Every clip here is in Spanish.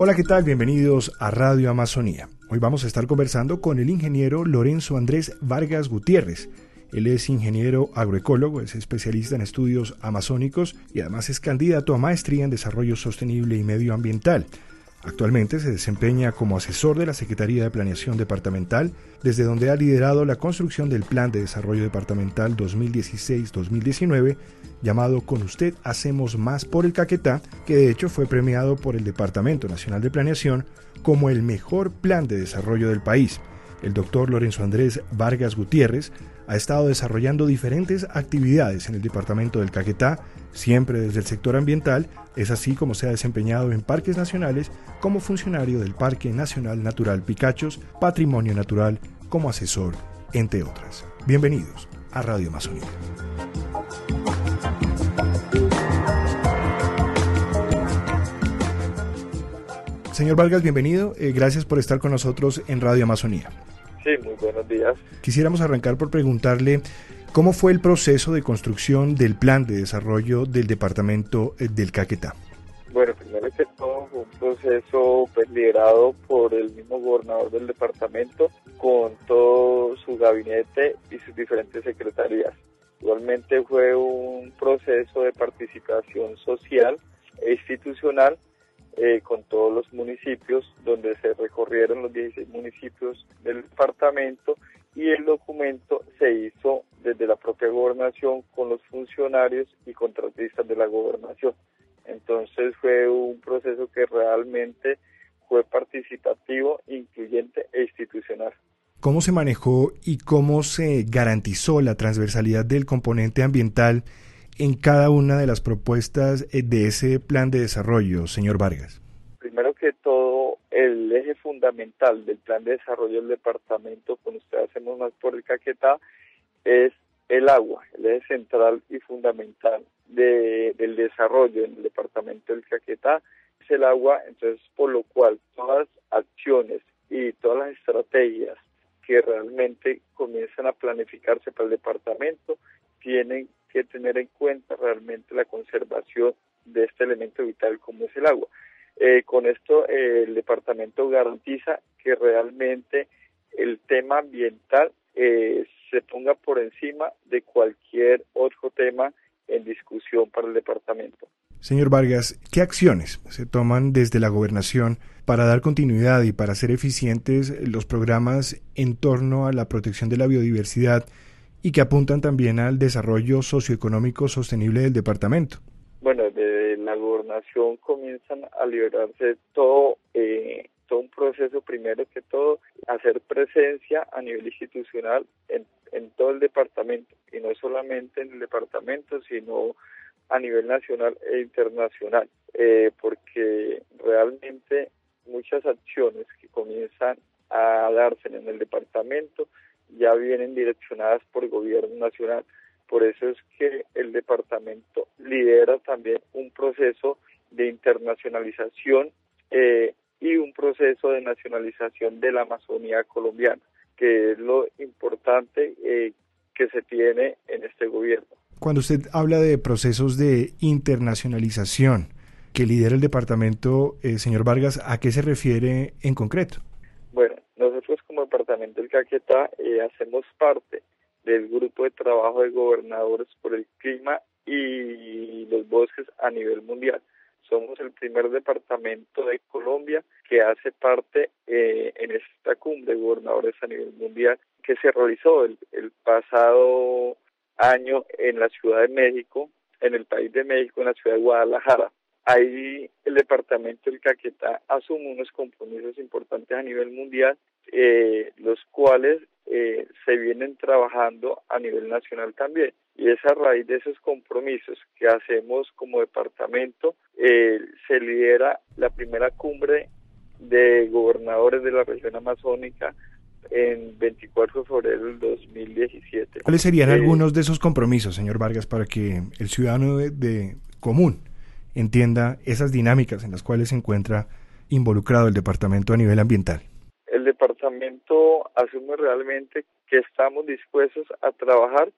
Hola, ¿qué tal? Bienvenidos a Radio Amazonía. Hoy vamos a estar conversando con el ingeniero Lorenzo Andrés Vargas Gutiérrez. Él es ingeniero agroecólogo, es especialista en estudios amazónicos y además es candidato a maestría en desarrollo sostenible y medioambiental. Actualmente se desempeña como asesor de la Secretaría de Planeación Departamental, desde donde ha liderado la construcción del Plan de Desarrollo Departamental 2016-2019, llamado Con usted hacemos más por el Caquetá, que de hecho fue premiado por el Departamento Nacional de Planeación como el mejor plan de desarrollo del país. El doctor Lorenzo Andrés Vargas Gutiérrez ha estado desarrollando diferentes actividades en el departamento del Caquetá, siempre desde el sector ambiental, es así como se ha desempeñado en parques nacionales como funcionario del Parque Nacional Natural Picachos, Patrimonio Natural, como asesor, entre otras. Bienvenidos a Radio Amazonía. Señor Vargas, bienvenido. Eh, gracias por estar con nosotros en Radio Amazonía. Sí, muy buenos días. Quisiéramos arrancar por preguntarle cómo fue el proceso de construcción del plan de desarrollo del departamento eh, del Caquetá. Bueno, primero que todo fue un proceso pues, liderado por el mismo gobernador del departamento con todo su gabinete y sus diferentes secretarías. Igualmente fue un proceso de participación social e institucional eh, con todos los municipios, donde se recorrieron los 16 municipios del departamento y el documento se hizo desde la propia gobernación con los funcionarios y contratistas de la gobernación. Entonces fue un proceso que realmente fue participativo, incluyente e institucional. ¿Cómo se manejó y cómo se garantizó la transversalidad del componente ambiental en cada una de las propuestas eh, de ese plan de desarrollo, señor Vargas? Primero que todo, el eje fundamental del plan de desarrollo del departamento, con usted hacemos más por el Caquetá, es el agua, el eje central y fundamental de, del desarrollo en el departamento del Caquetá es el agua, entonces por lo cual todas las acciones y todas las estrategias que realmente comienzan a planificarse para el departamento tienen tener en cuenta realmente la conservación de este elemento vital como es el agua. Eh, con esto eh, el departamento garantiza que realmente el tema ambiental eh, se ponga por encima de cualquier otro tema en discusión para el departamento. Señor Vargas, ¿qué acciones se toman desde la gobernación para dar continuidad y para hacer eficientes los programas en torno a la protección de la biodiversidad y que apuntan también al desarrollo socioeconómico sostenible del departamento? Bueno, desde la gobernación comienzan a liberarse todo, eh, todo un proceso, primero que todo, hacer presencia a nivel institucional en, en todo el departamento, y no solamente en el departamento, sino a nivel nacional e internacional, eh, porque realmente muchas acciones que comienzan a darse en el departamento ya vienen direccionadas por el gobierno nacional. Por eso es que el departamento lidera también un proceso de internacionalización eh, y un proceso de nacionalización de la Amazonía colombiana, que es lo importante eh, que se tiene en este gobierno. Cuando usted habla de procesos de internacionalización que lidera el departamento, eh, señor Vargas, ¿a qué se refiere en concreto? Departamento del Caquetá eh, hacemos parte del grupo de trabajo de gobernadores por el clima y los bosques a nivel mundial. Somos el primer departamento de Colombia que hace parte eh, en esta cumbre de gobernadores a nivel mundial que se realizó el, el pasado año en la Ciudad de México, en el país de México, en la ciudad de Guadalajara. Ahí el departamento del Caquetá asume unos compromisos importantes a nivel mundial, eh, los cuales eh, se vienen trabajando a nivel nacional también. Y es a raíz de esos compromisos que hacemos como departamento, eh, se lidera la primera cumbre de gobernadores de la región amazónica en 24 de febrero del 2017. ¿Cuáles serían algunos de esos compromisos, señor Vargas, para que el ciudadano de común entienda esas dinámicas en las cuales se encuentra involucrado el departamento a nivel ambiental? Departamento asume realmente que estamos dispuestos a trabajar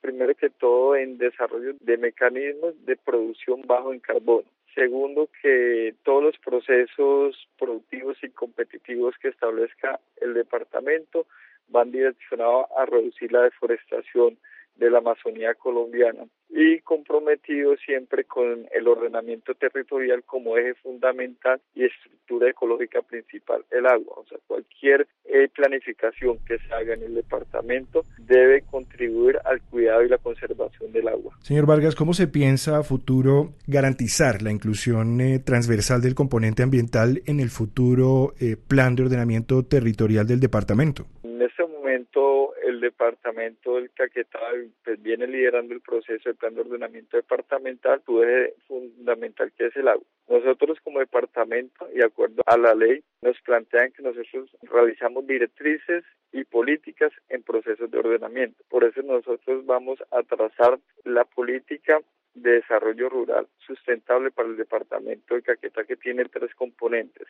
primero que todo en desarrollo de mecanismos de producción bajo en carbono. Segundo, que todos los procesos productivos y competitivos que establezca el departamento van direccionados a reducir la deforestación de la Amazonía colombiana y comprometido siempre con el ordenamiento territorial como eje fundamental y estructura ecológica principal, el agua. O sea, cualquier eh, planificación que se haga en el departamento debe contribuir al cuidado y la conservación del agua. Señor Vargas, ¿cómo se piensa a futuro garantizar la inclusión eh, transversal del componente ambiental en el futuro eh, plan de ordenamiento territorial del departamento? En este momento el departamento del Caquetá pues, viene liderando el proceso de plan de ordenamiento departamental, su eje fundamental que es el agua. Nosotros como departamento y acuerdo a la ley nos plantean que nosotros realizamos directrices y políticas en procesos de ordenamiento. Por eso nosotros vamos a trazar la política de desarrollo rural sustentable para el departamento de Caquetá que tiene tres componentes.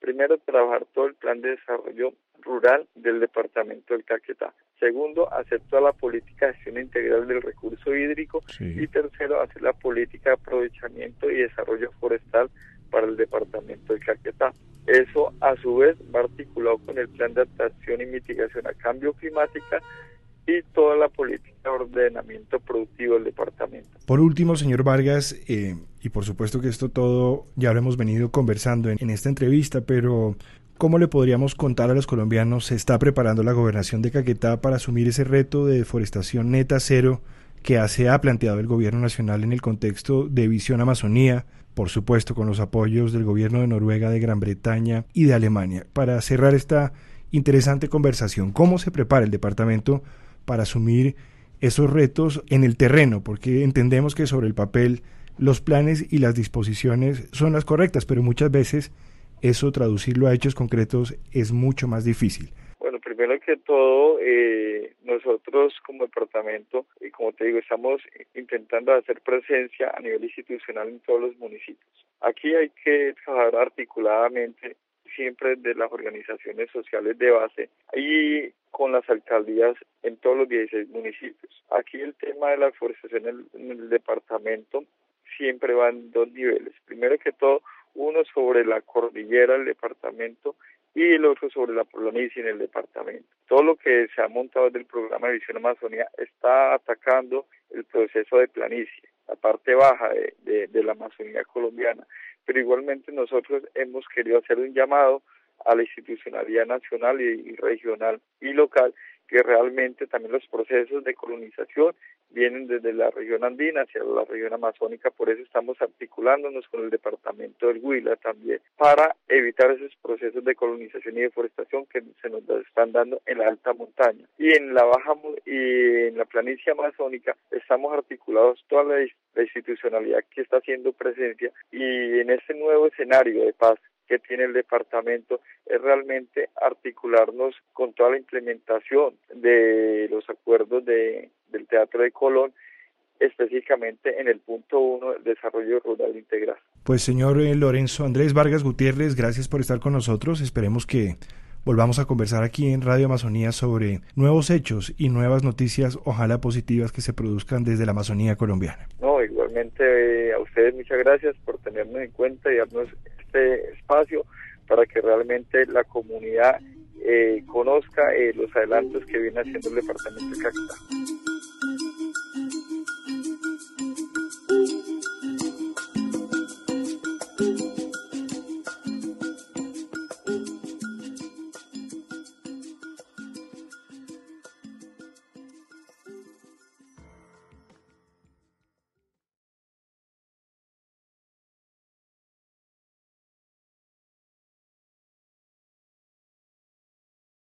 Primero, trabajar todo el plan de desarrollo rural del departamento del Caquetá. Segundo, hacer toda la política de gestión integral del recurso hídrico. Y tercero, hacer la política de aprovechamiento y desarrollo forestal para el departamento del Caquetá. Eso, a su vez, va articulado con el plan de adaptación y mitigación a cambio climática y toda la política de ordenamiento productivo del departamento. Por último, señor Vargas, eh, y por supuesto que esto todo ya lo hemos venido conversando en, esta entrevista, pero ¿Cómo le podríamos contar a los colombianos se está preparando la gobernación de Caquetá para asumir ese reto de deforestación neta cero que se ha planteado el gobierno nacional en el contexto de Visión Amazonía, por supuesto con los apoyos del gobierno de Noruega, de Gran Bretaña y de Alemania? Para cerrar esta interesante conversación, ¿cómo se prepara el departamento para asumir esos retos en el terreno? Porque entendemos que sobre el papel los planes y las disposiciones son las correctas, pero muchas veces eso traducirlo a hechos concretos es mucho más difícil. Bueno, primero que todo, eh, nosotros como departamento, y como te digo, estamos intentando hacer presencia a nivel institucional en todos los municipios. Aquí hay que trabajar articuladamente siempre de las organizaciones sociales de base y con las alcaldías en todos los 16 municipios. Aquí el tema de la forestación en el departamento siempre va en dos niveles. Primero que todo, uno sobre la cordillera del departamento y el otro sobre la planicie en el departamento. Todo lo que se ha montado desde el programa de Visión Amazonía está atacando el proceso de planicie, la parte baja de, de la Amazonía colombiana. Pero igualmente nosotros hemos querido hacer un llamado a la institucionalidad nacional y regional y local que realmente también los procesos de colonización vienen desde la región andina hacia la región amazónica, por eso estamos articulándonos con el departamento del Huila también para evitar esos procesos de colonización y deforestación que se nos están dando en la alta montaña. Y en la baja y en la planicie amazónica estamos articulados toda la, la institucionalidad que está haciendo presencia y en este nuevo escenario de paz que tiene el departamento es realmente articularnos con toda la implementación de los acuerdos de, del Teatro de Colón específicamente en el punto uno del desarrollo rural integral. Pues señor eh, Lorenzo Andrés Vargas Gutiérrez, gracias por estar con nosotros. Esperemos que volvamos a conversar aquí en Radio Amazonía sobre nuevos hechos y nuevas noticias, ojalá positivas, que se produzcan desde la Amazonía colombiana. No, igualmente eh, a ustedes muchas gracias por tenernos en cuenta y darnos este espacio para que realmente la comunidad eh, conozca eh, los adelantos que viene haciendo el departamento de Caquetá.